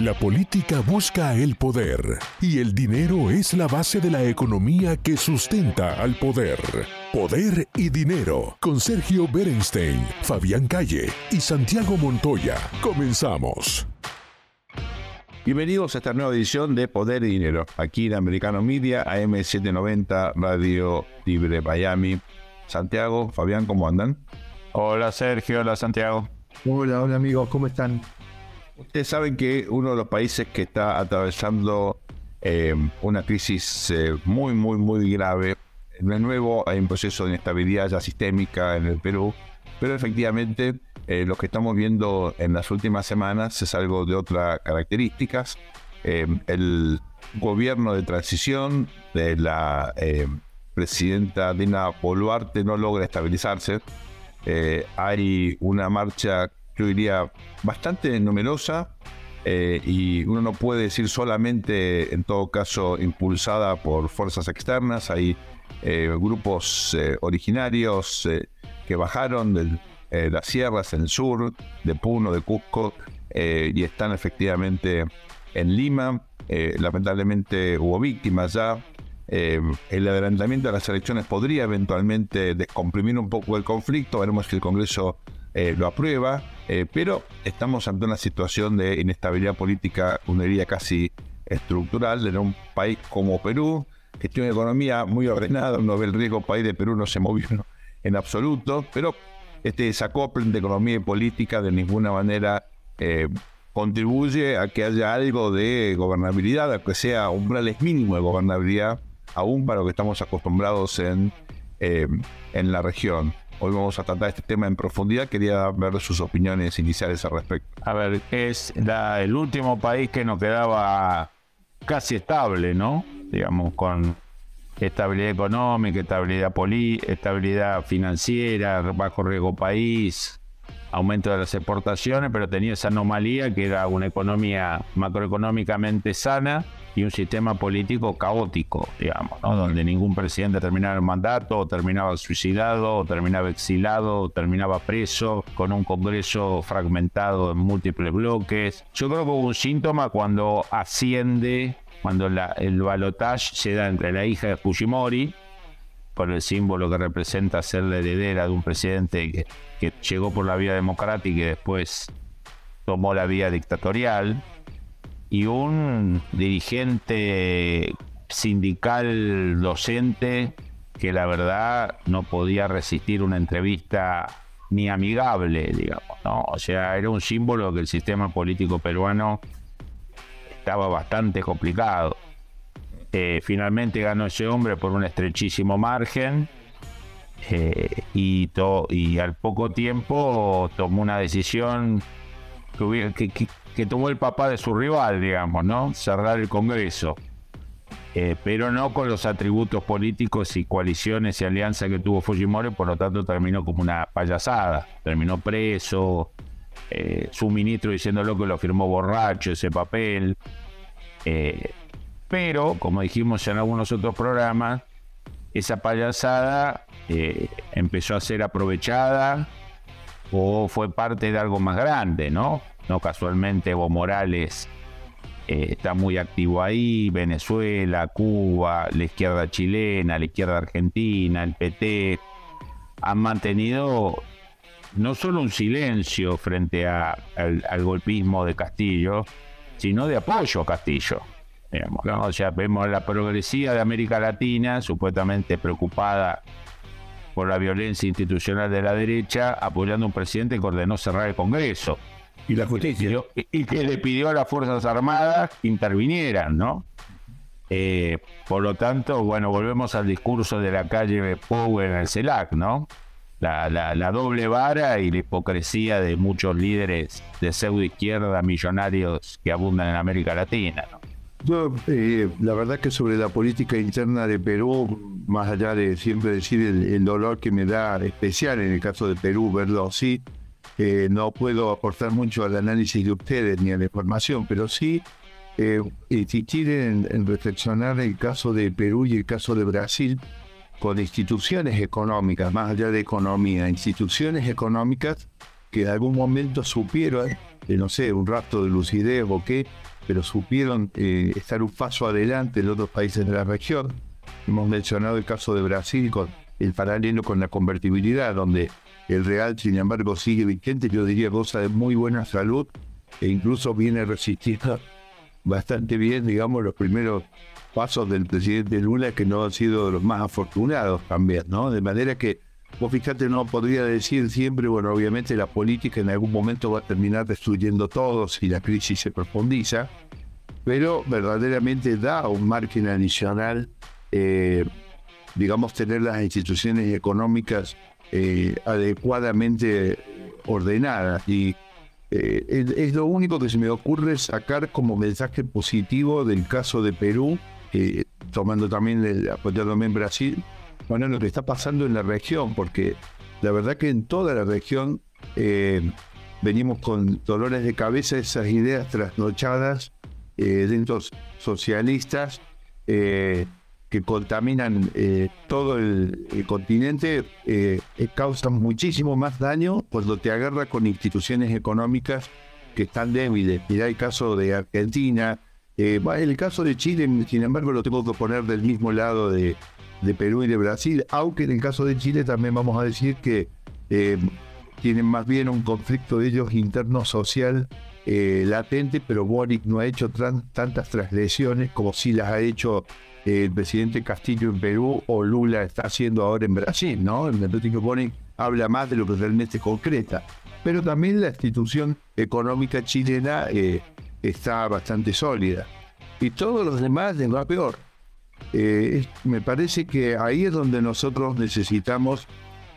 La política busca el poder y el dinero es la base de la economía que sustenta al poder. Poder y dinero con Sergio Berenstein, Fabián Calle y Santiago Montoya. Comenzamos. Bienvenidos a esta nueva edición de Poder y Dinero, aquí en Americano Media, AM790, Radio Libre Miami. Santiago, Fabián, ¿cómo andan? Hola Sergio, hola Santiago. Hola, hola amigos, ¿cómo están? Ustedes saben que uno de los países que está atravesando eh, una crisis eh, muy, muy, muy grave, es nuevo, hay un proceso de inestabilidad ya sistémica en el Perú, pero efectivamente eh, lo que estamos viendo en las últimas semanas es algo de otras características. el gobierno de transición de la presidenta Dina Boluarte no logra estabilizarse. hay una marcha yo diría, bastante numerosa eh, y uno no puede decir solamente, en todo caso, impulsada por fuerzas externas. Hay eh, grupos eh, originarios que bajaron de las sierras en el sur, de Puno, de Cusco, y están efectivamente en Lima. lamentablemente hubo víctimas ya. el adelantamiento de las elecciones podría eventualmente descomprimir un poco el conflicto. Veremos que el Congreso lo aprueba, eh, pero estamos ante una situación de inestabilidad política, una herida casi estructural en un país como Perú, que tiene una economía muy ordenada, uno ve el riesgo país de Perú no se movió en absoluto, pero este desacople de economía y política de ninguna manera eh, contribuye a que haya algo de gobernabilidad, a que sea umbrales mínimo de gobernabilidad, aún para lo que estamos acostumbrados en, en la región. Hoy vamos a tratar este tema en profundidad. Quería ver sus opiniones iniciales al respecto. A ver, es el último país que nos quedaba casi estable, ¿no? Digamos, con estabilidad económica, estabilidad, estabilidad financiera, bajo riesgo país, aumento de las exportaciones, pero tenía esa anomalía que era una economía macroeconómicamente sana y un sistema político caótico, digamos, ¿no? donde ningún presidente terminaba el mandato, o terminaba suicidado, o terminaba exilado, o terminaba preso, con un Congreso fragmentado en múltiples bloques. Yo creo que hubo un síntoma cuando asciende, cuando el balotaje se da entre la hija de Fujimori, por el símbolo que representa ser la heredera de un presidente que, que llegó por la vía democrática y después tomó la vía dictatorial, y un dirigente sindical docente que la verdad no podía resistir una entrevista ni amigable, digamos, ¿no? O sea, era un símbolo que el sistema político peruano estaba bastante complicado. Eh, finalmente ganó ese hombre por un estrechísimo margen eh, y, al poco tiempo tomó una decisión que, tomó el papá de su rival, digamos, ¿no? Cerrar el Congreso. Eh, pero no con los atributos políticos y coaliciones y alianzas que tuvo Fujimori, por lo tanto terminó como una payasada. Terminó preso, eh, su ministro diciéndolo que lo firmó borracho ese papel. Pero, como dijimos en algunos otros programas, esa payasada empezó a ser aprovechada o fue parte de algo más grande, ¿no? No casualmente Evo Morales eh, está muy activo ahí, Venezuela, Cuba, la izquierda chilena, la izquierda argentina, el PT, han mantenido no solo un silencio frente al, golpismo de Castillo, sino de apoyo a Castillo. O sea, vemos la progresía de América Latina, supuestamente preocupada por la violencia institucional de la derecha, apoyando a un presidente que ordenó cerrar el Congreso. Y la justicia. Y, que le pidió a las Fuerzas Armadas que intervinieran, ¿no? Eh, por lo tanto, bueno, volvemos al discurso de la calle Power en el CELAC, ¿no? La, la, doble vara y la hipocresía de muchos líderes de pseudo izquierda millonarios que abundan en América Latina, ¿no? Yo, eh, la verdad que sobre la política interna de Perú, más allá de siempre decir el, dolor que me da especial en el caso de Perú, verlo así, eh, no puedo aportar mucho al análisis de ustedes ni a la información, pero sí eh, insistir en, en reflexionar el caso de Perú y el caso de Brasil con instituciones económicas, más allá de economía, instituciones económicas que en algún momento supieron, no sé, un rastro de lucidez o qué, pero supieron eh, estar un paso adelante en otros países de la región. Hemos mencionado el caso de Brasil con el paralelo con la convertibilidad, donde el real, sin embargo, sigue vigente, yo diría goza de muy buena salud e incluso viene resistiendo bastante bien, digamos, los primeros pasos del presidente Lula, que no han sido los más afortunados también, ¿no? De manera que, vos fíjate, no podría decir siempre, bueno, obviamente la política en algún momento va a terminar destruyendo todo si la crisis se profundiza, pero verdaderamente da un margen adicional, eh, digamos, tener las instituciones económicas eh, adecuadamente ordenadas. Y eh, es, lo único que se me ocurre sacar como mensaje positivo del caso de Perú, tomando también, el, apoyándome en Brasil, bueno, lo que está pasando en la región, porque la verdad que en toda la región venimos con dolores de cabeza, esas ideas trasnochadas eh, dentro socialistas eh, que contaminan eh, todo el, continente, causan muchísimo más daño cuando te agarra con instituciones económicas que están débiles. Mirá el caso de Argentina, el caso de Chile, sin embargo, lo tengo que poner del mismo lado de, de Perú y de Brasil, aunque en el caso de Chile también vamos a decir que tienen más bien un conflicto de ellos interno social eh, latente, pero Boric no ha hecho tantas transgresiones como si las ha hecho eh, el presidente Castillo en Perú o Lula está haciendo ahora en Brasil, ¿no? El que Boric habla más de lo que realmente concreta. Pero también la institución económica chilena eh, está bastante sólida. Y todos los demás les va peor. Me parece que ahí es donde nosotros necesitamos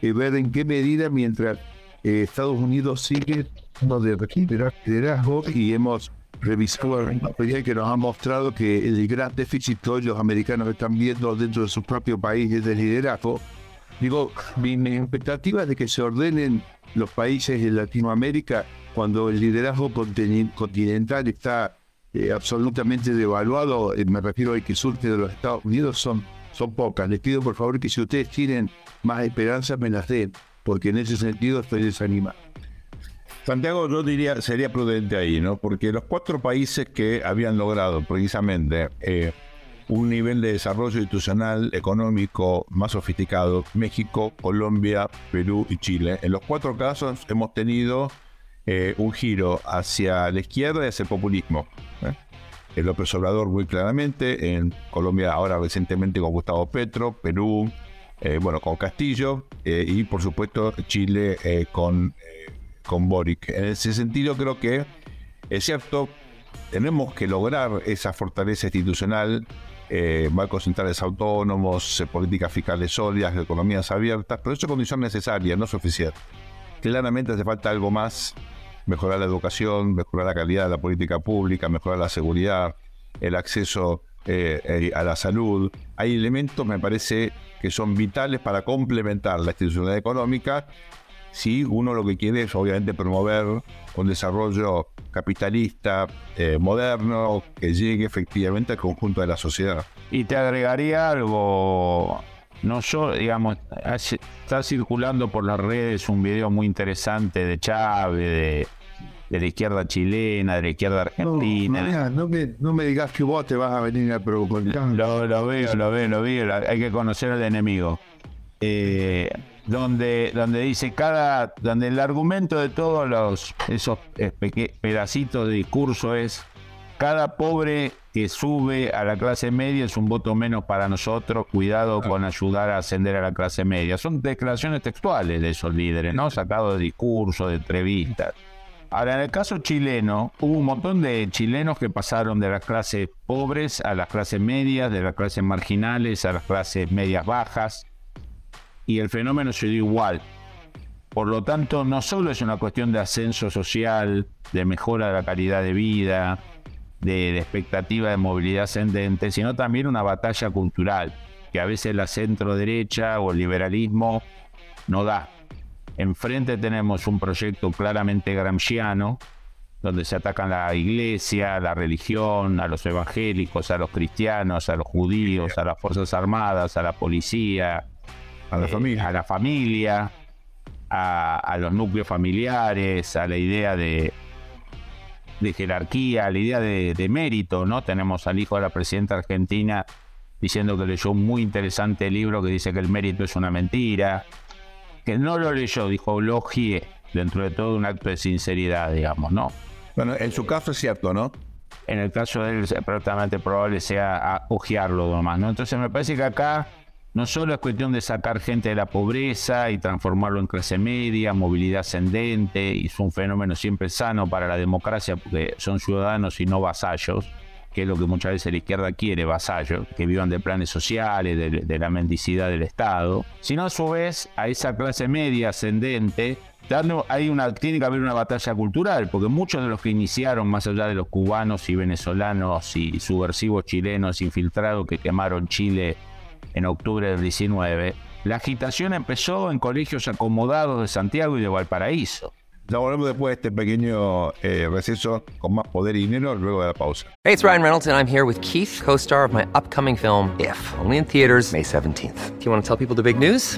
ver en qué medida mientras Estados Unidos sigue de liderazgo y hemos revisado la que nos ha mostrado que el gran déficit que hoy los americanos están viendo dentro de su propio país es de liderazgo. Digo, mi, expectativa es de que se ordenen los países de Latinoamérica cuando el liderazgo continental está eh, absolutamente devaluado, eh, me refiero al que surge de los Estados Unidos, son, son pocas. Les pido por favor que si ustedes tienen más esperanza me las den, porque en ese sentido estoy desanimado. Santiago, yo diría, sería prudente ahí, ¿no? Porque los cuatro países que habían logrado precisamente eh, un nivel de desarrollo institucional, económico más sofisticado, México, Colombia, Perú y Chile, en los cuatro casos hemos tenido eh, un giro hacia la izquierda y hacia el populismo. ¿eh? El López Obrador muy claramente, en Colombia ahora recientemente con Gustavo Petro, Perú, bueno, con Castillo y por supuesto Chile con con Boric. En ese sentido creo que es cierto, tenemos que lograr esa fortaleza institucional, eh, bancos centrales autónomos, eh, políticas fiscales sólidas, economías abiertas, pero eso es condición necesaria, no suficiente. Claramente hace falta algo más, mejorar la educación, mejorar la calidad de la política pública, mejorar la seguridad, el acceso eh, a la salud. Hay elementos, me parece, que son vitales para complementar la institucionalidad económica Sí, uno lo que quiere es obviamente promover un desarrollo capitalista eh, moderno que llegue efectivamente al conjunto de la sociedad. Y te agregaría algo, no yo, digamos, está circulando por las redes un video muy interesante de Chávez, de, la izquierda chilena, de la izquierda argentina. No, me, no me, digas que vos te vas a venir a provocar. Lo, lo veo, lo veo, lo veo, hay que conocer al enemigo. Eh, donde, donde dice cada, donde el argumento de todos los esos pedacitos de discurso es cada pobre que sube a la clase media es un voto menos para nosotros, cuidado con ayudar a ascender a la clase media. Son declaraciones textuales de esos líderes, ¿no? Sacados de discursos, de entrevistas. Ahora, en el caso chileno, hubo un montón de chilenos que pasaron de las clases pobres a las clases medias, de las clases marginales a las clases medias bajas y el fenómeno se dio igual. Por lo tanto, no solo es una cuestión de ascenso social, de mejora de la calidad de vida, de, expectativa de movilidad ascendente, sino también una batalla cultural, que a veces la centro derecha o el liberalismo no da. Enfrente tenemos un proyecto claramente gramsciano, donde se atacan la iglesia, la religión, a los evangélicos, a los cristianos, a los judíos, a las Fuerzas Armadas, a la policía, a la eh, familia, a, la familia a, los núcleos familiares, a la idea de, de jerarquía, a la idea de, de, mérito, ¿no? Tenemos al hijo de la presidenta argentina diciendo que leyó un muy interesante libro que dice que el mérito es una mentira, que no lo leyó, dijo Logie, dentro de todo un acto de sinceridad, digamos, ¿no? Bueno, en su caso es cierto, ¿no? En el caso de él, es perfectamente probable sea ojearlo nomás, ¿no? Entonces me parece que acá no solo es cuestión de sacar gente de la pobreza y transformarlo en clase media, movilidad ascendente, y es un fenómeno siempre sano para la democracia porque son ciudadanos y no vasallos, que es lo que muchas veces la izquierda quiere, vasallos, que vivan de planes sociales, de, de la mendicidad del Estado, sino a su vez a esa clase media ascendente hay una, tiene que haber una batalla cultural, porque muchos de los que iniciaron, más allá de los cubanos y venezolanos y subversivos chilenos infiltrados que quemaron Chile en octubre del 19, la agitación empezó en colegios acomodados de Santiago y de Valparaíso. Ya volvemos después de este pequeño eh, receso con más poder y dinero luego de la pausa. Hey, it's Ryan Reynolds and I'm here with Keith, co-star of my upcoming film If, only in theaters May 17th. Do you want to tell people the big news?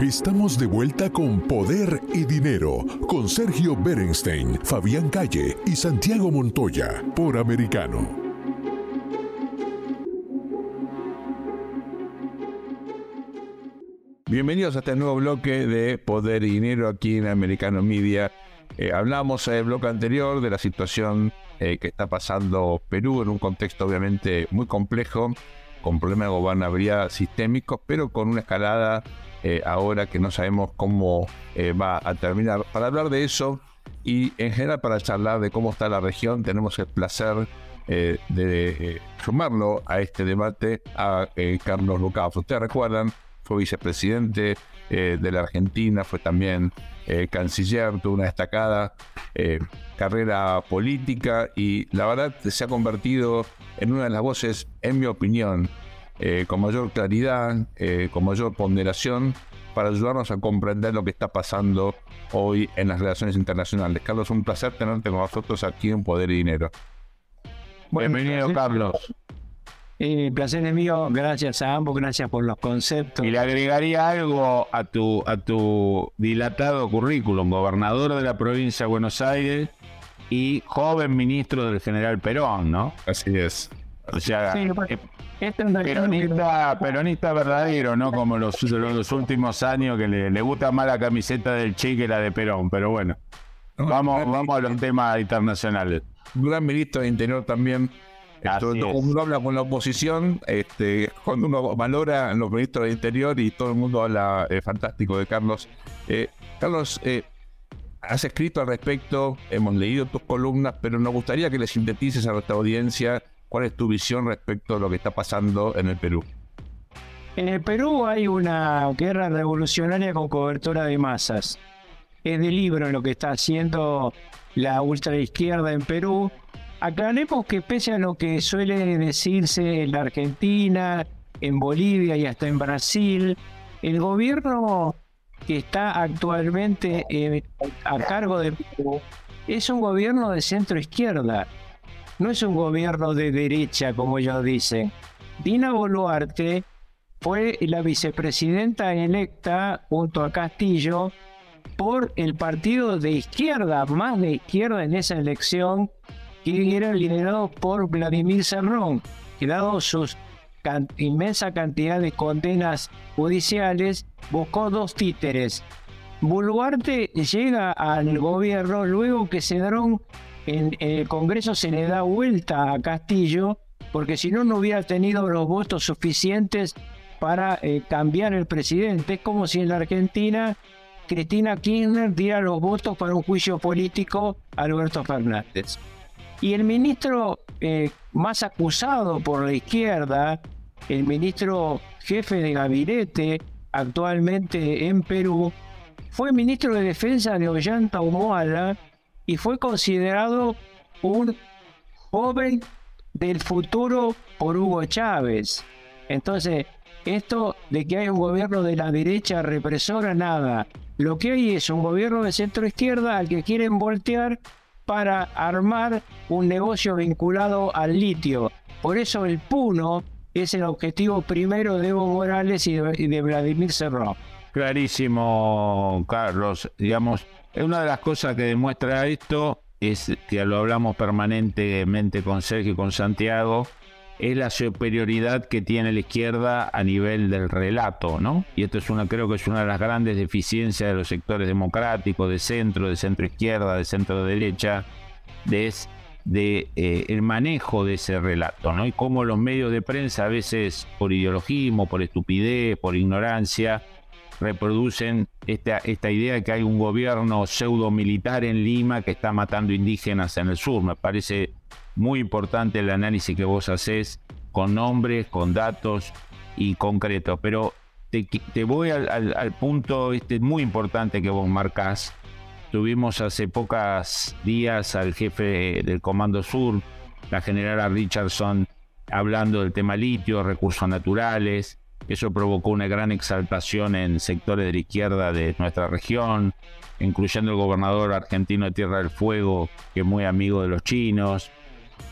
Estamos de vuelta con Poder y Dinero con Sergio Berenstein, Fabián Calle y Santiago Montoya por Americano. Bienvenidos a este nuevo bloque de Poder y Dinero aquí en Americano Media. Eh, hablamos en el bloque anterior de la situación eh, que está pasando Perú en un contexto obviamente muy complejo, con problemas de gobernabilidad sistémicos, pero con una escalada eh, ahora que no sabemos cómo eh, va a terminar. Para hablar de eso y en general para charlar de cómo está la región, tenemos el placer eh, de sumarlo a este debate a Carlos Lucas. Ustedes recuerdan, fue vicepresidente de la Argentina, fue también canciller, tuvo una destacada carrera política y la verdad se ha convertido en una de las voces, en mi opinión, eh, con mayor claridad, eh, con mayor ponderación, para ayudarnos a comprender lo que está pasando hoy en las relaciones internacionales. Carlos, un placer tenerte con nosotros aquí en Poder y Dinero. Bienvenido, Carlos. El placer es mío, gracias a ambos, gracias por los conceptos. Y le agregaría algo a tu, a tu dilatado currículum, gobernador de la provincia de Buenos Aires y joven ministro del general Perón, ¿no? Así es. O sea, eh, peronista, peronista verdadero, ¿no? Como los, los últimos años que le, gusta más la camiseta del Che que la de Perón, pero bueno. Vamos, vamos a los temas internacionales. Un gran ministro de Interior también. Cuando uno habla con la oposición, este, cuando uno valora a los ministros de Interior y todo el mundo habla eh, fantástico de Carlos. Eh, Carlos, eh, has escrito al respecto, hemos leído tus columnas, pero nos gustaría que le sintetices a nuestra audiencia ¿Cuál es tu visión respecto a lo que está pasando en el Perú? En el Perú hay una guerra revolucionaria con cobertura de masas. Es de libro lo que está haciendo la ultraizquierda en Perú. Aclaremos que pese a lo que suele decirse en la Argentina, en Bolivia y hasta en Brasil, el gobierno que está actualmente eh, a cargo de Perú es un gobierno de centro izquierda no es un gobierno de derecha, como ellos dicen. Dina Boluarte fue la vicepresidenta electa junto a Castillo por el partido de izquierda, más de izquierda en esa elección, que era liderado por Vladimir Serrón, que dado su inmensa cantidad de condenas judiciales, buscó dos títeres. Boluarte llega al gobierno luego que Cedrón en, el Congreso se le da vuelta a Castillo, porque si no, no hubiera tenido los votos suficientes para eh, cambiar el presidente. Es como si en la Argentina Cristina Kirchner diera los votos para un juicio político a Alberto Fernández. Y el ministro eh, más acusado por la izquierda, el ministro jefe de gabinete actualmente en Perú, fue ministro de Defensa de Ollanta Humala y fue considerado un joven del futuro por Hugo Chávez. Entonces, esto de que hay un gobierno de la derecha represora, nada. Lo que hay es un gobierno de centro izquierda al que quieren voltear para armar un negocio vinculado al litio. Por eso el Puno es el objetivo primero de Evo Morales y de, Vladimir Cerrón. Clarísimo, Carlos. Digamos, una de las cosas que demuestra esto es que lo hablamos permanentemente con Sergio y con Santiago, es la superioridad que tiene la izquierda a nivel del relato, ¿no? Y esto es una, creo que es una de las grandes deficiencias de los sectores democráticos, de centro, de centro izquierda, de centro derecha, de, eh, el manejo de ese relato, ¿no? Y cómo los medios de prensa a veces por ideologismo, por estupidez, por ignorancia, reproducen esta, esta idea de que hay un gobierno pseudo militar en Lima que está matando indígenas en el sur. Me parece muy importante el análisis que vos haces con nombres, con datos y concretos. Pero te, voy al, punto este muy importante que vos marcás. Tuvimos hace pocos días al jefe del Comando Sur, la generala Richardson, hablando del tema litio, recursos naturales. Eso provocó una gran exaltación en sectores de la izquierda de nuestra región, incluyendo el gobernador argentino de Tierra del Fuego, que es muy amigo de los chinos.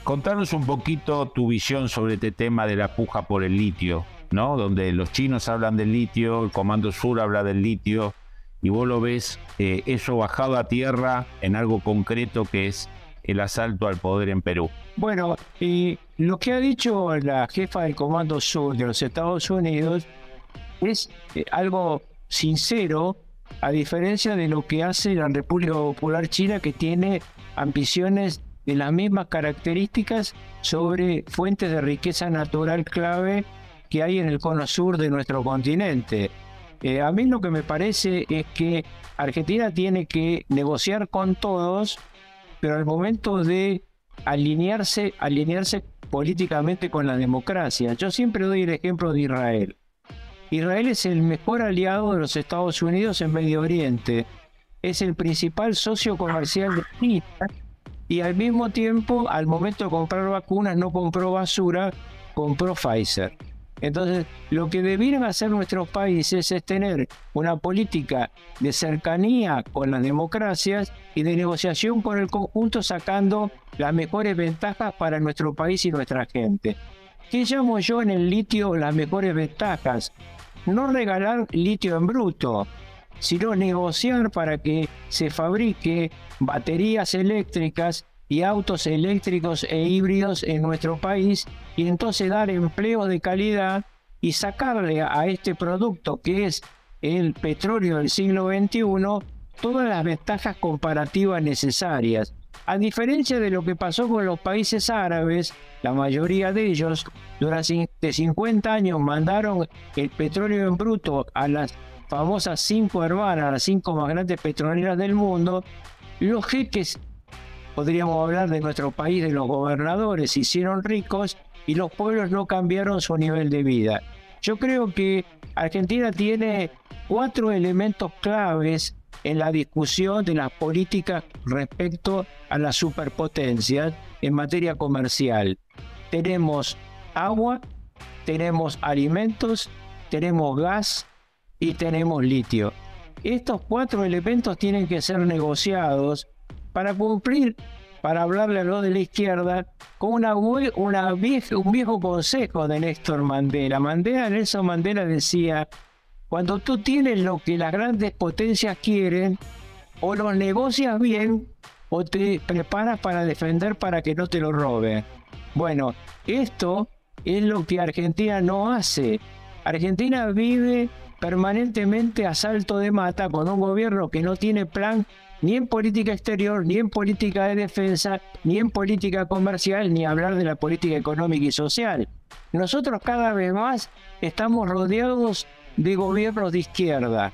Contanos un poquito tu visión sobre este tema de la puja por el litio, ¿no? Donde los chinos hablan del litio, el Comando Sur habla del litio, y vos lo ves eh, eso bajado a tierra en algo concreto que es el asalto al poder en Perú. Bueno, y lo que ha dicho la jefa del Comando Sur de los Estados Unidos es eh, algo sincero, a diferencia de lo que hace la República Popular China, que tiene ambiciones de las mismas características sobre fuentes de riqueza natural clave que hay en el cono sur de nuestro continente. Eh, a mí lo que me parece es que Argentina tiene que negociar con todos, pero al momento de alinearse, alinearse políticamente con la democracia. Yo siempre doy el ejemplo de Israel. Israel es el mejor aliado de los Estados Unidos en Medio Oriente. Es el principal socio comercial de China y al mismo tiempo, al momento de comprar vacunas, no compró basura, compró Pfizer. Entonces, lo que debieran hacer nuestros países es tener una política de cercanía con las democracias y de negociación con el conjunto, sacando las mejores ventajas para nuestro país y nuestra gente. ¿Qué llamo yo en el litio las mejores ventajas? No regalar litio en bruto, sino negociar para que se fabrique baterías eléctricas y autos eléctricos e híbridos en nuestro país y entonces dar empleo de calidad y sacarle a este producto que es el petróleo del siglo XXI todas las ventajas comparativas necesarias. A diferencia de lo que pasó con los países árabes, la mayoría de ellos durante 50 años mandaron el petróleo en bruto a las famosas cinco hermanas, las cinco más grandes petroleras del mundo, los jeques, podríamos hablar de nuestro país, de los gobernadores, se hicieron ricos y los pueblos no cambiaron su nivel de vida. Yo creo que Argentina tiene cuatro elementos claves en la discusión de las políticas respecto a las superpotencias en materia comercial. Tenemos agua, tenemos alimentos, tenemos gas y tenemos litio. Estos cuatro elementos tienen que ser negociados para cumplir, para hablarle a los de la izquierda, con una, un viejo consejo de Néstor Mandela. Mandela, Nelson Mandela decía, cuando tú tienes lo que las grandes potencias quieren, o los negocias bien, o te preparas para defender para que no te lo roben. Bueno, esto es lo que Argentina no hace. Argentina vive permanentemente a salto de mata con un gobierno que no tiene plan ni en política exterior, ni en política de defensa, ni en política comercial, ni hablar de la política económica y social. nosotros cada vez más estamos rodeados de gobiernos de izquierda.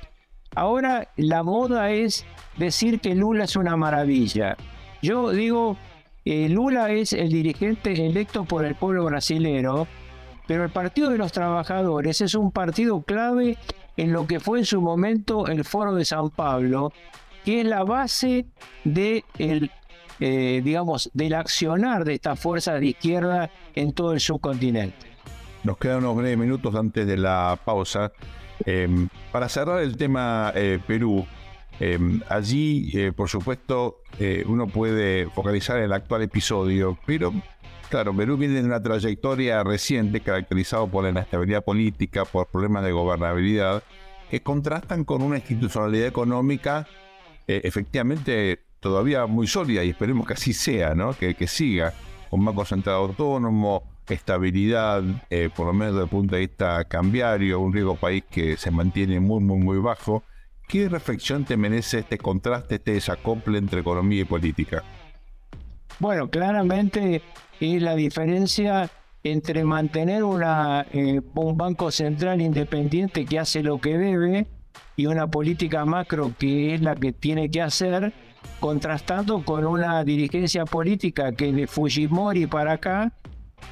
Ahora la moda es decir que Lula es una maravilla. Yo digo, eh, Lula es el dirigente electo por el pueblo brasilero, pero el Partido de los Trabajadores es un partido clave en lo que fue en su momento el Foro de San Pablo, que es la base de eh, digamos, del accionar de estas fuerzas de izquierda en todo el subcontinente. Nos quedan unos breves minutos antes de la pausa. Em, para cerrar el tema eh, Perú, em, allí, eh, por supuesto, uno puede focalizar el actual episodio, pero claro, Perú viene de una trayectoria reciente caracterizado por la inestabilidad política, por problemas de gobernabilidad, que contrastan con una institucionalidad económica efectivamente todavía muy sólida y esperemos que así sea, ¿no? que, que siga, con Banco Central Autónomo, estabilidad, eh, por lo menos desde el punto de vista cambiario, un riesgo país que se mantiene muy, muy, muy bajo. ¿Qué reflexión te merece este contraste, este desacople entre economía y política? Bueno, claramente es la diferencia entre mantener una, eh, un banco central independiente que hace lo que debe y una política macro que es la que tiene que hacer, contrastando con una dirigencia política que de Fujimori para acá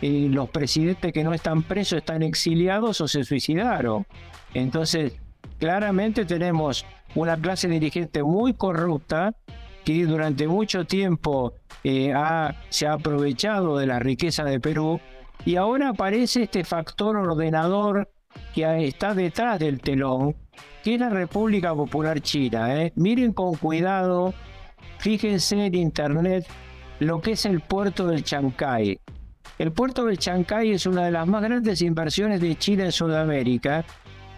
los presidentes que no están presos están exiliados o se suicidaron. Entonces, claramente tenemos una clase dirigente muy corrupta que durante mucho tiempo eh, se ha aprovechado de la riqueza de Perú y ahora aparece este factor ordenador que está detrás del telón, que es la República Popular China. ¿eh? Miren con cuidado, fíjense en internet lo que es el puerto del Chancay. El puerto de Chancay es una de las más grandes inversiones de China en Sudamérica.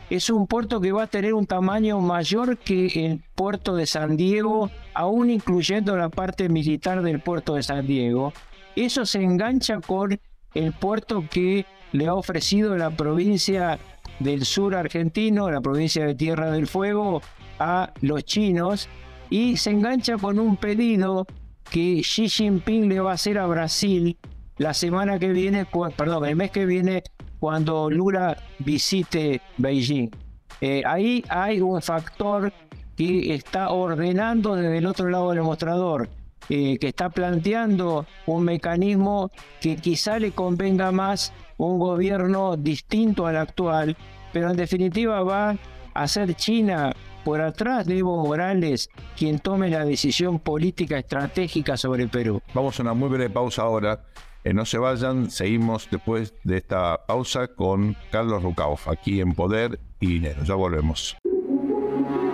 Es un puerto que va a tener un tamaño mayor que el puerto de San Diego, aún incluyendo la parte militar del puerto de San Diego. Eso se engancha con el puerto que le ha ofrecido la provincia del sur argentino, la provincia de Tierra del Fuego, a los chinos y se engancha con un pedido que Xi Jinping le va a hacer a Brasil la semana que viene, perdón, el mes que viene, cuando Lula visite Beijing. Eh, ahí hay un factor que está ordenando desde el otro lado del mostrador, eh, que está planteando un mecanismo que quizá le convenga más un gobierno distinto al actual, pero en definitiva va a ser China por atrás de Evo Morales quien tome la decisión política estratégica sobre Perú. Vamos a una muy breve pausa ahora. Eh, no se vayan, seguimos después de esta pausa con Carlos Rucauf, aquí en Poder y Dinero. Ya volvemos.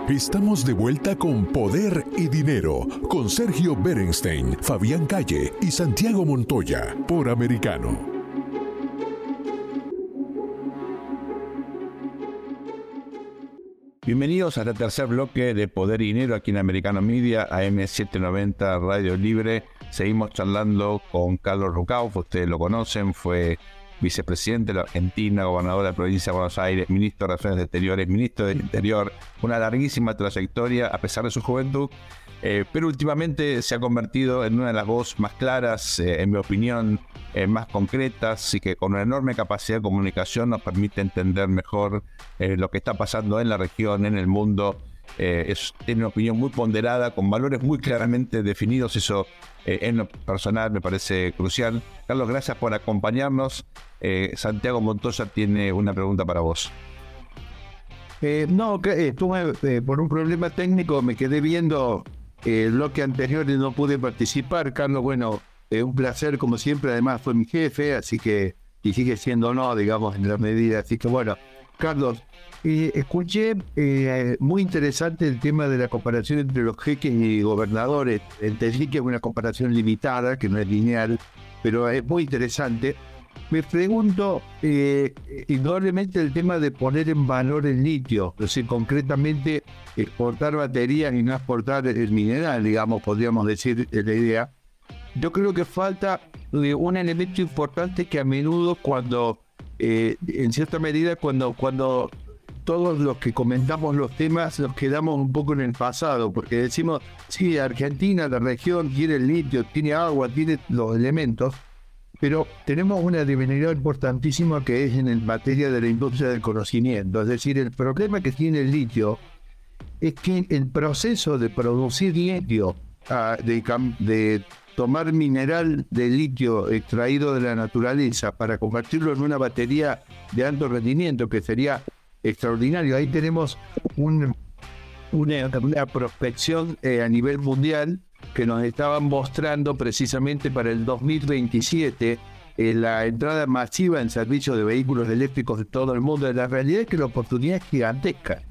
Estamos de vuelta con Poder y Dinero, con Sergio Berenstein, Fabián Calle y Santiago Montoya, por Americano. Bienvenidos a este tercer bloque de Poder y Dinero aquí en Americano Media, AM790 Radio Libre. Seguimos charlando con Carlos Rucauf, ustedes lo conocen, fue vicepresidente de la Argentina, gobernador de la provincia de Buenos Aires, ministro de Relaciones Exteriores, ministro del Interior, una larguísima trayectoria a pesar de su juventud, eh, pero últimamente se ha convertido en una de las voces más claras, eh, en mi opinión, eh, más concretas y que con una enorme capacidad de comunicación nos permite entender mejor lo que está pasando en la región, en el mundo. es, tiene una opinión muy ponderada, con valores muy claramente definidos, eso en lo personal me parece crucial. Carlos, gracias por acompañarnos. Santiago Montoya tiene una pregunta para vos. no, estuve por un problema técnico, me quedé viendo el bloque anterior no pude participar. Carlos, bueno, es un placer como siempre, además fue mi jefe, así que, y sigue siendo no, digamos, en la medida. Así que bueno, Carlos, eh, escuché eh, muy interesante el tema de la comparación entre los jeques y gobernadores. Entendí que es una comparación limitada, que no es lineal, pero es muy interesante. Me pregunto, eh, indudablemente el tema de poner en valor el litio, es decir, concretamente exportar baterías y no exportar el mineral, digamos, podríamos decir la idea. Yo creo que falta eh, un elemento importante que a menudo cuando, eh, en cierta medida, cuando, cuando todos los que comentamos los temas nos quedamos un poco en el pasado, porque decimos, sí, Argentina, la región, tiene el litio, tiene agua, tiene los elementos, Pero tenemos una debilidad importantísima que es en materia de la industria del conocimiento. Es decir, el problema que tiene el litio es que el proceso de producir litio, ah, de, de tomar mineral de litio extraído de la naturaleza para convertirlo en una batería de alto rendimiento, que sería extraordinario. Ahí tenemos un, una, prospección eh, a nivel mundial que nos estaban mostrando precisamente para el 2027 eh, la entrada masiva en servicio de vehículos eléctricos de todo el mundo. La realidad es que la oportunidad es gigantesca.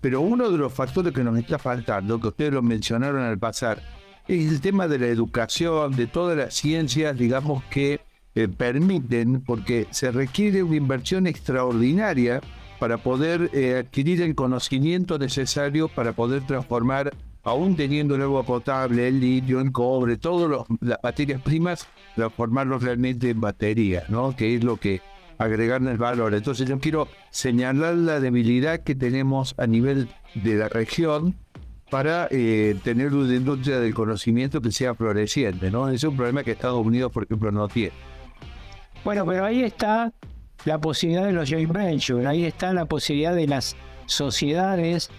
Pero uno de los factores que nos está faltando, que ustedes lo mencionaron al pasar, es el tema de la educación, de todas las ciencias, digamos, que eh, permiten, porque se requiere una inversión extraordinaria para poder eh, adquirir el conocimiento necesario para poder transformar aún teniendo el agua potable, el litio, el cobre, todas las materias primas, transformarlos realmente en baterías, ¿no? Que es lo que agregarle el valor. Entonces yo quiero señalar la debilidad que tenemos a nivel de la región para eh, tener una industria del conocimiento que sea floreciente, ¿no? Es un problema que Estados Unidos, por ejemplo, no tiene. Bueno, pero ahí está la posibilidad de los joint ventures, ahí está la posibilidad de las sociedades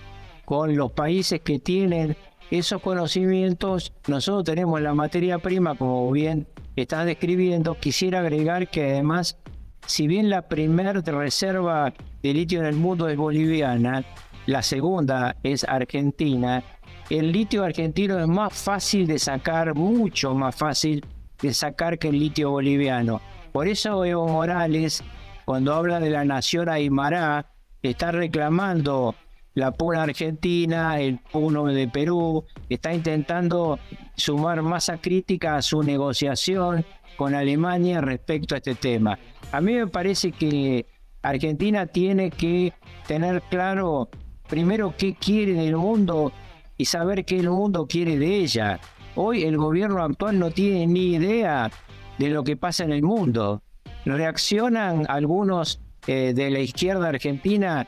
con los países que tienen esos conocimientos, nosotros tenemos la materia prima, como bien estás describiendo, quisiera agregar que además, si bien la primera reserva de litio en el mundo es boliviana, la segunda es argentina, el litio argentino es más fácil de sacar, mucho más fácil de sacar que el litio boliviano. Por eso Evo Morales, cuando habla de la nación Aymara, está reclamando la pura Argentina, el uno de Perú, está intentando sumar masa crítica a su negociación con Alemania respecto a este tema. A mí me parece que Argentina tiene que tener claro primero qué quiere del mundo y saber qué el mundo quiere de ella. Hoy el gobierno actual no tiene ni idea de lo que pasa en el mundo. Reaccionan algunos eh, de la izquierda argentina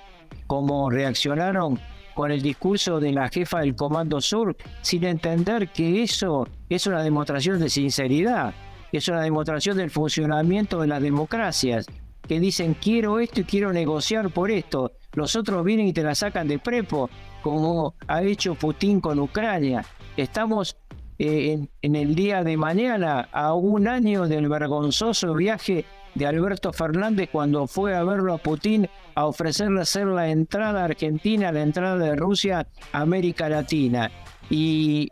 como reaccionaron con el discurso de la jefa del Comando Sur, sin entender que eso es una demostración de sinceridad, es una demostración del funcionamiento de las democracias, que dicen quiero esto y quiero negociar por esto. Los otros vienen y te la sacan de prepo, como ha hecho Putin con Ucrania. Estamos eh, en el día de mañana a un año del vergonzoso viaje de Alberto Fernández cuando fue a verlo a Putin a ofrecerle hacer la entrada argentina, la entrada de Rusia a América Latina. Y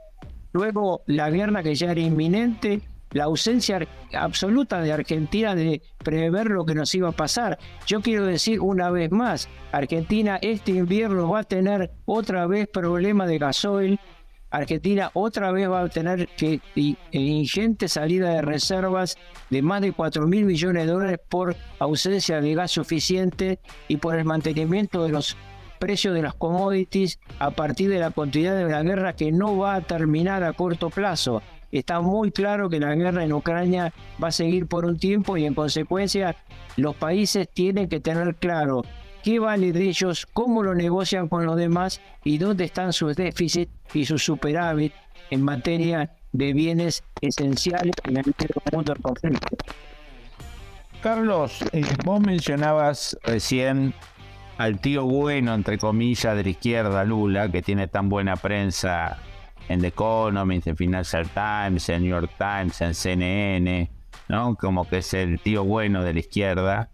luego la guerra que ya era inminente, la ausencia absoluta de Argentina de prever lo que nos iba a pasar. Yo quiero decir una vez más, Argentina este invierno va a tener otra vez problema de gasoil, Argentina otra vez va a tener que ingente salida de reservas de más de 4 mil millones de dólares por ausencia de gas suficiente y por el mantenimiento de los precios de las commodities a partir de la continuidad de la guerra que no va a terminar a corto plazo. Está muy claro que la guerra en Ucrania va a seguir por un tiempo y en consecuencia los países tienen que tener claro qué vale de ellos, cómo lo negocian con los demás y dónde están sus déficits y sus superávit en materia de bienes esenciales en el mundo del conflicto. Carlos, eh, vos mencionabas recién al tío bueno, entre comillas, de la izquierda, Lula, que tiene tan buena prensa en The Economist, en Financial Times, en New York Times, en CNN, ¿no? Como que es el tío bueno de la izquierda.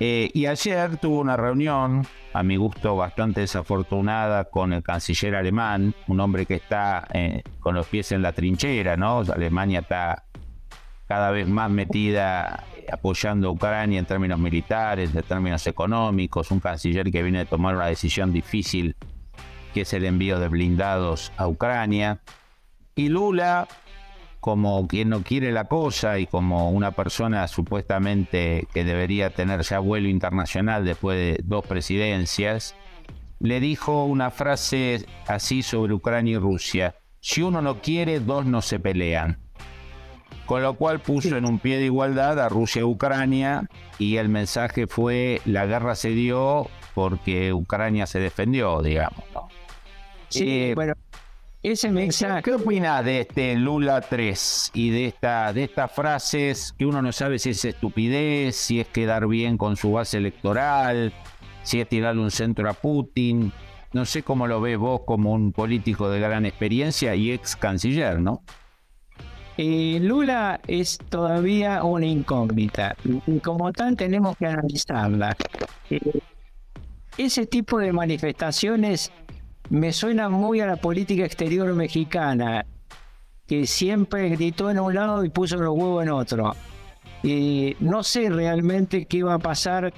Eh, y ayer tuvo una reunión, a mi gusto bastante desafortunada, con el canciller alemán, un hombre que está eh, con los pies en la trinchera, ¿no? Alemania está cada vez más metida apoyando a Ucrania en términos militares, en términos económicos, un canciller que viene a tomar una decisión difícil, que es el envío de blindados a Ucrania. Y Lula, como quien no quiere la cosa y como una persona supuestamente que debería tener ya vuelo internacional después de dos presidencias, le dijo una frase así sobre Ucrania y Rusia. Si uno no quiere, dos no se pelean. Con lo cual puso en un pie de igualdad a Rusia y Ucrania y el mensaje fue la guerra se dio porque Ucrania se defendió, digamos. Sí, bueno, Ese mensaje. ¿Qué opinas de este Lula 3 y de, esta, de estas frases que uno no sabe si es estupidez, si es quedar bien con su base electoral, si es tirarle un centro a Putin? No sé cómo lo ves vos como un político de gran experiencia y ex canciller, ¿no? Eh, Lula es todavía una incógnita y como tal tenemos que analizarla. Eh, ese tipo de manifestaciones me suena muy a la política exterior mexicana, que siempre gritó en un lado y puso los huevos en otro. Y no sé realmente qué va a pasar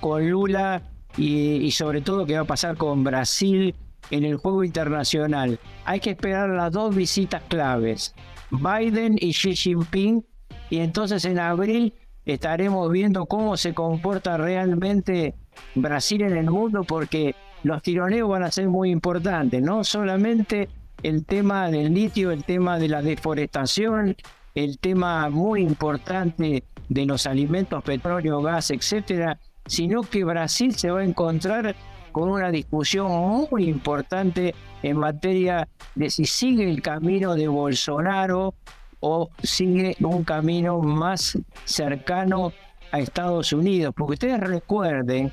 con Lula y, sobre todo qué va a pasar con Brasil en el juego internacional. Hay que esperar las dos visitas claves, Biden y Xi Jinping, y entonces en abril estaremos viendo cómo se comporta realmente Brasil en el mundo, porque los tironeos van a ser muy importantes, no solamente el tema del litio, el tema de la deforestación, el tema muy importante de los alimentos, petróleo, gas, etcétera, sino que Brasil se va a encontrar con una discusión muy importante en materia de si sigue el camino de Bolsonaro o sigue un camino más cercano a Estados Unidos. Porque ustedes recuerden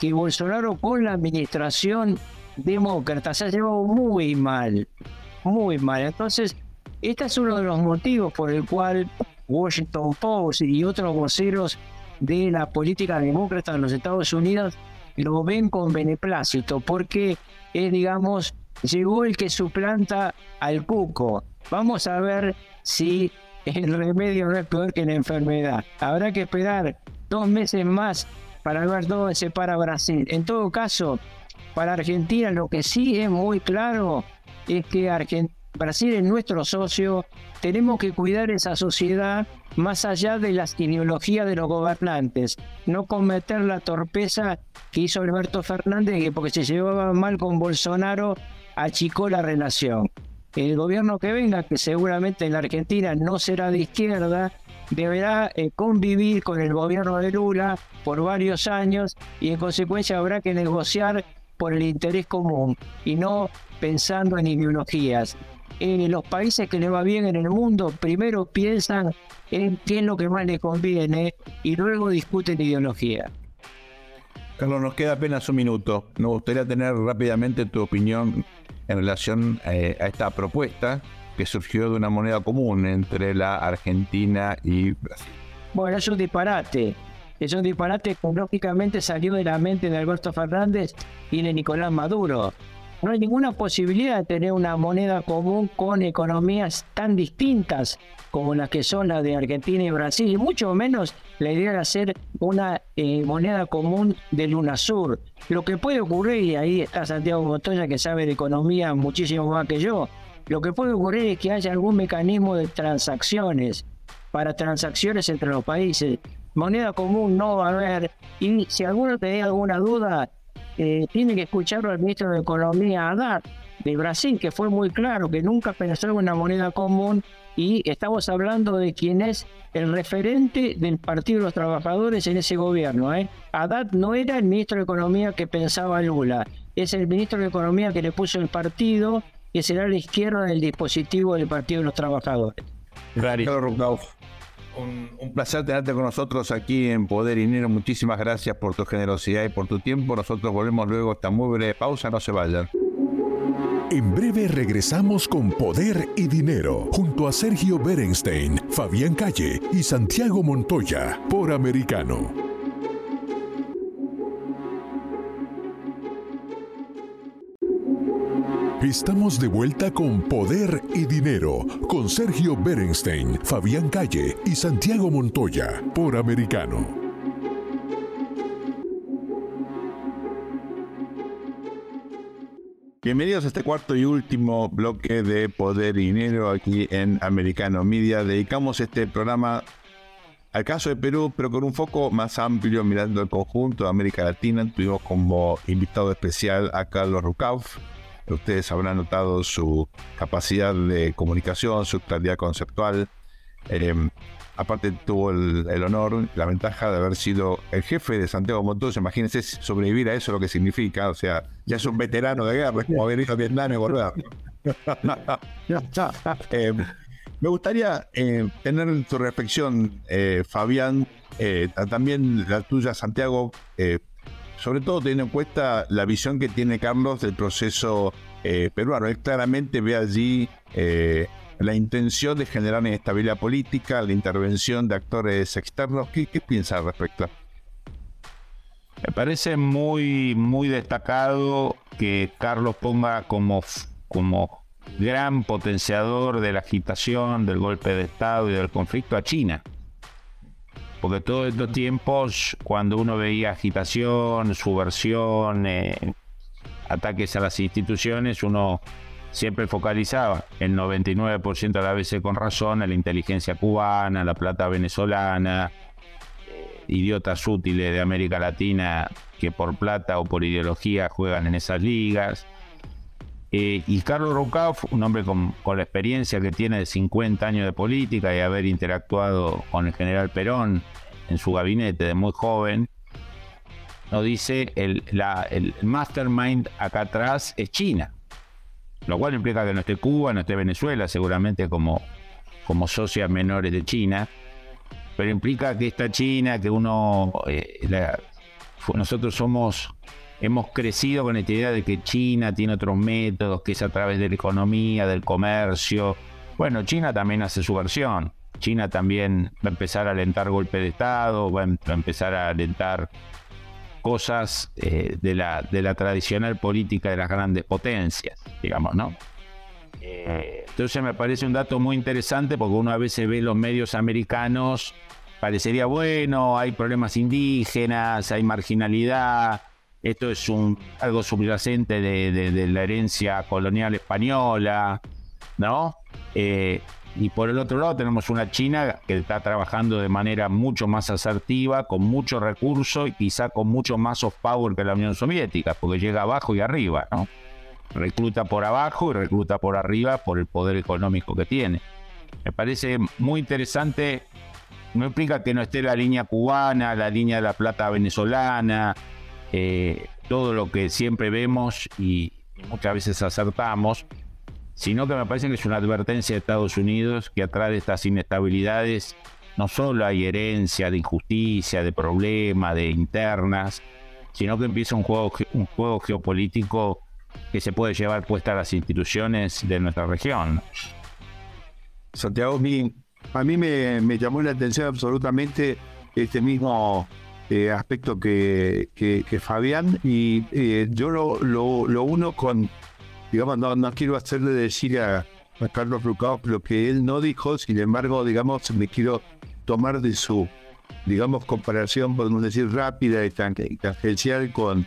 que Bolsonaro con la administración demócrata se ha llevado muy mal, muy mal. Entonces, este es uno de los motivos por el cual Washington Post y otros voceros de la política demócrata en los Estados Unidos lo ven con beneplácito, porque es, digamos, llegó el que suplanta al cuco. Vamos a ver si el remedio no es peor que la enfermedad. Habrá que esperar dos meses más para ver dónde se para Brasil. En todo caso, para Argentina lo que sí es muy claro es que Brasil es nuestro socio, tenemos que cuidar esa sociedad más allá de las ideologías de los gobernantes, no cometer la torpeza que hizo Alberto Fernández, que porque se llevaba mal con Bolsonaro, achicó la relación. El gobierno que venga, que seguramente en la Argentina no será de izquierda, deberá eh, convivir con el gobierno de Lula por varios años y en consecuencia habrá que negociar por el interés común y no pensando en ideologías. En los países que le va bien en el mundo, primero piensan en qué es lo que más les conviene y luego discuten ideología. Carlos, nos queda apenas un minuto. Nos gustaría tener rápidamente tu opinión en relación eh, a esta propuesta que surgió de una moneda común entre la Argentina y Brasil. Bueno, es un disparate. Es un disparate que lógicamente salió de la mente de Alberto Fernández y de Nicolás Maduro. No hay ninguna posibilidad de tener una moneda común con economías tan distintas como las que son las de Argentina y Brasil, y mucho menos la idea de hacer una eh, moneda común del UNASUR. Lo que puede ocurrir, y ahí está Santiago Montoya que sabe de economía muchísimo más que yo, lo que puede ocurrir es que haya algún mecanismo de transacciones para transacciones entre los países. Moneda común no va a haber. Y si alguno tiene alguna duda, eh, tiene que escucharlo al ministro de Economía, Haddad, de Brasil, que fue muy claro que nunca pensó en una moneda común. Y estamos hablando de quien es el referente del Partido de los Trabajadores en ese gobierno. ¿eh? Haddad no era el ministro de Economía que pensaba Lula, es el ministro de Economía que le puso el partido que será la izquierda del dispositivo del Partido de los Trabajadores. Un, un, placer tenerte con nosotros aquí en Poder y Dinero. Muchísimas gracias por tu generosidad y por tu tiempo. Nosotros volvemos luego a esta muy breve pausa. No se vayan. En breve regresamos con Poder y Dinero junto a Sergio Berenstein, Fabián Calle y Santiago Montoya por Americano. Estamos de vuelta con Poder y Dinero, con Sergio Berenstein, Fabián Calle y Santiago Montoya, por Americano. Bienvenidos a este cuarto y último bloque de Poder y Dinero aquí en Americano Media. Dedicamos este programa al caso de Perú, pero con un foco más amplio mirando el conjunto de América Latina. Tuvimos como invitado especial a Carlos Rucauf, Ustedes habrán notado su capacidad de comunicación, su claridad conceptual. Eh, aparte tuvo el, honor, la ventaja de haber sido el jefe de Santiago Montoya. Imagínense sobrevivir a eso, lo que significa. O sea, ya es un veterano de guerra, como haber ido a Vietnam y volver. Eh, me gustaría eh, tener tu reflexión, eh, Fabián, también la tuya, Santiago, sobre todo teniendo en cuenta la visión que tiene Carlos del proceso peruano. Él claramente ve allí la intención de generar inestabilidad política, la intervención de actores externos. ¿Qué, qué piensa al respecto? Me parece muy, muy destacado que Carlos ponga como, como gran potenciador de la agitación, del golpe de Estado y del conflicto a China. Porque todos estos tiempos, cuando uno veía agitación, subversión, eh, ataques a las instituciones, uno siempre focalizaba el 99% a la vez con razón en la inteligencia cubana, la plata venezolana, idiotas útiles de América Latina que por plata o por ideología juegan en esas ligas. Eh, y Carlos Rucauf, un hombre con, la experiencia que tiene de 50 años de política y haber interactuado con el general Perón en su gabinete de muy joven, nos dice el, el mastermind acá atrás es China. Lo cual implica que no esté Cuba, no esté Venezuela, seguramente como, como socias menores de China pero implica que esta China, que uno, eh, nosotros somos, hemos crecido con esta idea de que China tiene otros métodos, que es a través de la economía, del comercio. Bueno, China también hace su versión. China también va a empezar a alentar golpe de Estado, va a empezar a alentar cosas eh, de, la, de la tradicional política de las grandes potencias, digamos, ¿no? Eh, entonces me parece un dato muy interesante porque uno a veces ve los medios americanos, parecería bueno, hay problemas indígenas, hay marginalidad, esto es un, algo subyacente de, la herencia colonial española, ¿no? Eh, y por el otro lado tenemos una China que está trabajando de manera mucho más asertiva, con mucho recurso y quizá con mucho más soft power que la Unión Soviética, porque llega abajo y arriba, ¿no? recluta por abajo y recluta por arriba por el poder económico que tiene. Me parece muy interesante, no implica que no esté la línea cubana, la línea de la plata venezolana, eh, todo lo que siempre vemos y, muchas veces acertamos, sino que me parece que es una advertencia de Estados Unidos que atrás de estas inestabilidades no solo hay herencia de injusticia, de problemas, de internas, sino que empieza un juego, un juego geopolítico que se puede llevar puesta a las instituciones de nuestra región. Santiago, a mí me, llamó la atención absolutamente este mismo eh, aspecto que, Fabián y eh, yo lo, lo, uno con, digamos, no, no quiero hacerle decir a, Carlos Rucao lo que él no dijo, sin embargo, digamos, me quiero tomar de su, digamos, comparación, podemos decir, rápida y tangencial con,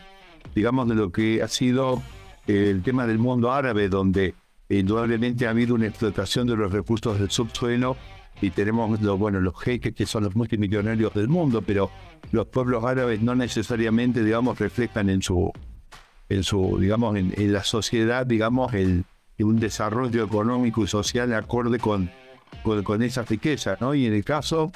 digamos, de lo que ha sido el tema del mundo árabe, donde indudablemente ha habido una explotación de los recursos del subsuelo y tenemos los, bueno, los jeques que son los multimillonarios del mundo, pero los pueblos árabes no necesariamente, digamos, reflejan en su, en su digamos, en, la sociedad, digamos, el, un desarrollo económico y social acorde con, con, con esa riqueza, ¿no? Y en el caso,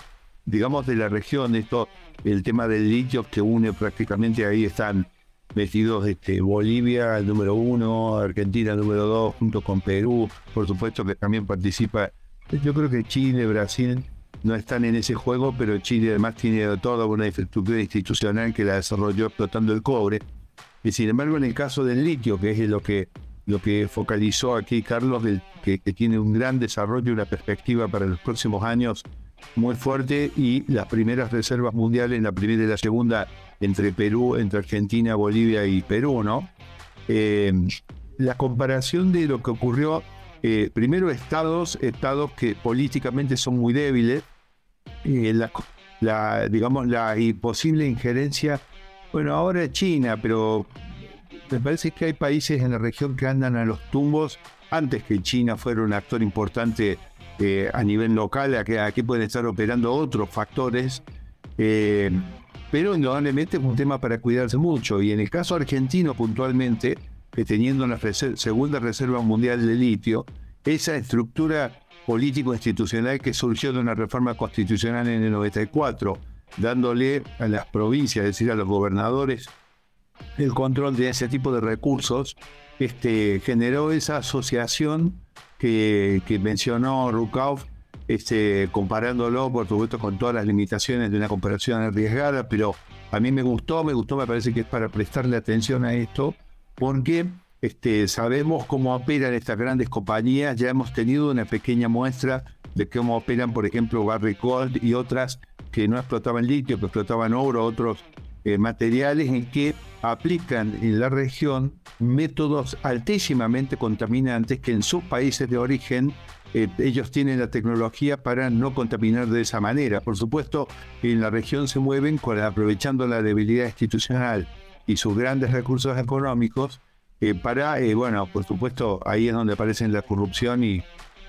digamos, de la región, esto, el tema del litio que une prácticamente ahí están metidos este, Bolivia el número uno, Argentina el número dos, junto con Perú, por supuesto que también participa. Yo creo que Chile, Brasil no están en ese juego, pero Chile además tiene toda una infraestructura institucional que la desarrolló explotando el cobre. Y sin embargo, en el caso del litio, que es lo que, lo que focalizó aquí Carlos, que, tiene un gran desarrollo y una perspectiva para los próximos años muy fuerte, y las primeras reservas mundiales, la primera y la segunda, entre Perú, entre Argentina, Bolivia y Perú, ¿no? Eh, la comparación de lo que ocurrió, eh, primero estados, estados que políticamente son muy débiles, eh, la, digamos, la posible injerencia, bueno, ahora China, pero me parece que hay países en la región que andan a los tumbos antes que China fuera un actor importante a nivel local, aquí, aquí pueden estar operando otros factores pero indudablemente es un tema para cuidarse mucho. Y en el caso argentino puntualmente, que teniendo la segunda reserva mundial de litio, esa estructura político-institucional que surgió de una reforma constitucional en el 94, dándole a las provincias, es decir, a los gobernadores, el control de ese tipo de recursos, este, generó esa asociación que, que mencionó Rukauf, este, comparándolo, por supuesto, con todas las limitaciones de una comparación arriesgada, pero a mí me gustó, me gustó, me parece que es para prestarle atención a esto, porque este, sabemos cómo operan estas grandes compañías, ya hemos tenido una pequeña muestra de cómo operan, por ejemplo, Barrick Gold y otras que no explotaban litio, que explotaban oro, otros eh, materiales en que aplican en la región métodos altísimamente contaminantes que en sus países de origen eh, ellos tienen la tecnología para no contaminar de esa manera. Por supuesto, en la región se mueven aprovechando la debilidad institucional y sus grandes recursos económicos eh, para, bueno, por supuesto, ahí es donde aparecen la corrupción y,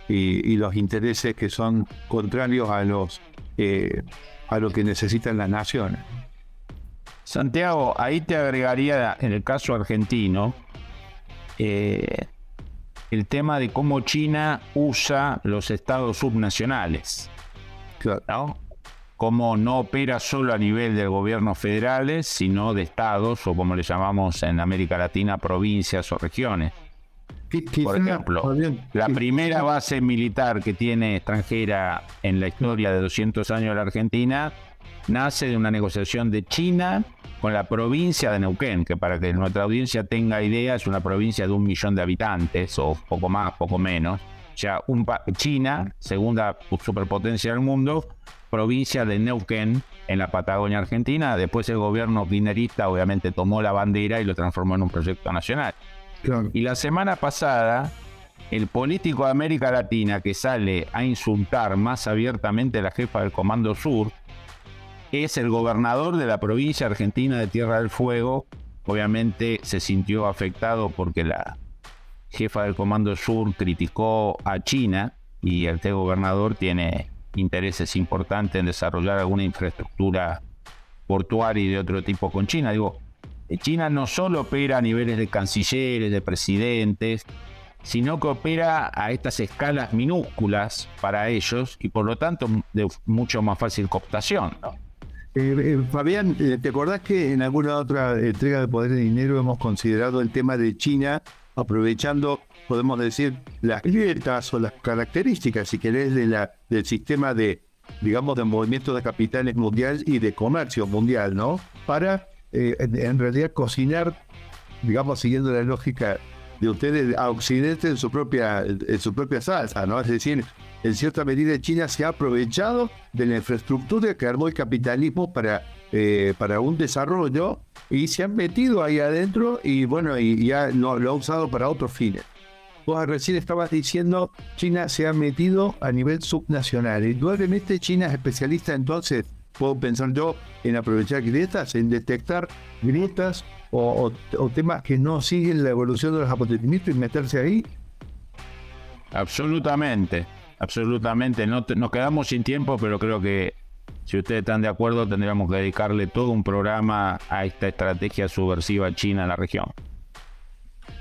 y, los intereses que son contrarios a los a lo que necesitan las naciones. Santiago, ahí te agregaría en el caso argentino eh, el tema de cómo China usa los estados subnacionales. Claro. Cómo no opera solo a nivel de gobiernos federales, sino de estados, o como le llamamos en América Latina, provincias o regiones. Por ejemplo, la primera base militar que tiene extranjera en la historia de 200 años de la Argentina nace de una negociación de China con la provincia de Neuquén, que para que nuestra audiencia tenga idea es una provincia de un millón de habitantes, o poco más, poco menos. Sea, un China, segunda superpotencia del mundo, provincia de Neuquén en la Patagonia Argentina. Después el gobierno kirchnerista obviamente tomó la bandera y lo transformó en un proyecto nacional. Y la semana pasada, el político de América Latina que sale a insultar más abiertamente a la jefa del Comando Sur, es el gobernador de la provincia argentina de Tierra del Fuego. Obviamente se sintió afectado porque la jefa del Comando Sur criticó a China y este gobernador tiene intereses importantes en desarrollar alguna infraestructura portuaria y de otro tipo con China. Digo, China no solo opera a niveles de cancilleres, de presidentes, sino que opera a estas escalas minúsculas para ellos y por lo tanto de mucho más fácil cooptación. Eh, eh, Fabián, eh, ¿te acordás que en alguna otra entrega de Poder de Dinero hemos considerado el tema de China, aprovechando, podemos decir, las grietas o las características, si querés, del sistema de, digamos, de movimiento de capitales mundial y de comercio mundial, ¿no? Para, en realidad, cocinar, digamos, siguiendo la lógica de ustedes a Occidente en su propia, en su propia salsa, ¿no? Es decir, en cierta medida China se ha aprovechado de la infraestructura que armó el capitalismo para, eh, para un desarrollo y se han metido ahí adentro y bueno, y ya lo ha usado para otros fines. Vos recién estabas diciendo, China se ha metido a nivel subnacional. Indudablemente China es especialista entonces, puedo pensar yo, en aprovechar grietas, en detectar grietas o, temas que no siguen la evolución de los acontecimientos y meterse ahí? Absolutamente, absolutamente. No nos quedamos sin tiempo, pero creo que si ustedes están de acuerdo tendríamos que dedicarle todo un programa a esta estrategia subversiva china en la región.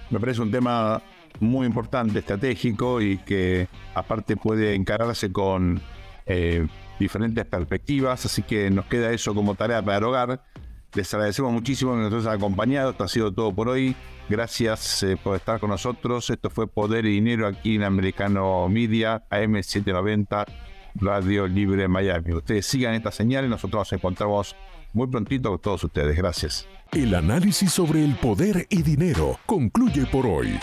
Me parece un tema muy importante, estratégico y que aparte puede encararse con eh, diferentes perspectivas, así que nos queda eso como tarea para hogar. Les agradecemos muchísimo que nos hayan acompañado. Esto ha sido todo por hoy. Gracias eh, por estar con nosotros. Esto fue Poder y Dinero aquí en Americano Media, AM790, Radio Libre Miami. Ustedes sigan esta señal y nosotros nos encontramos muy prontito con todos ustedes. Gracias. El análisis sobre el poder y dinero concluye por hoy.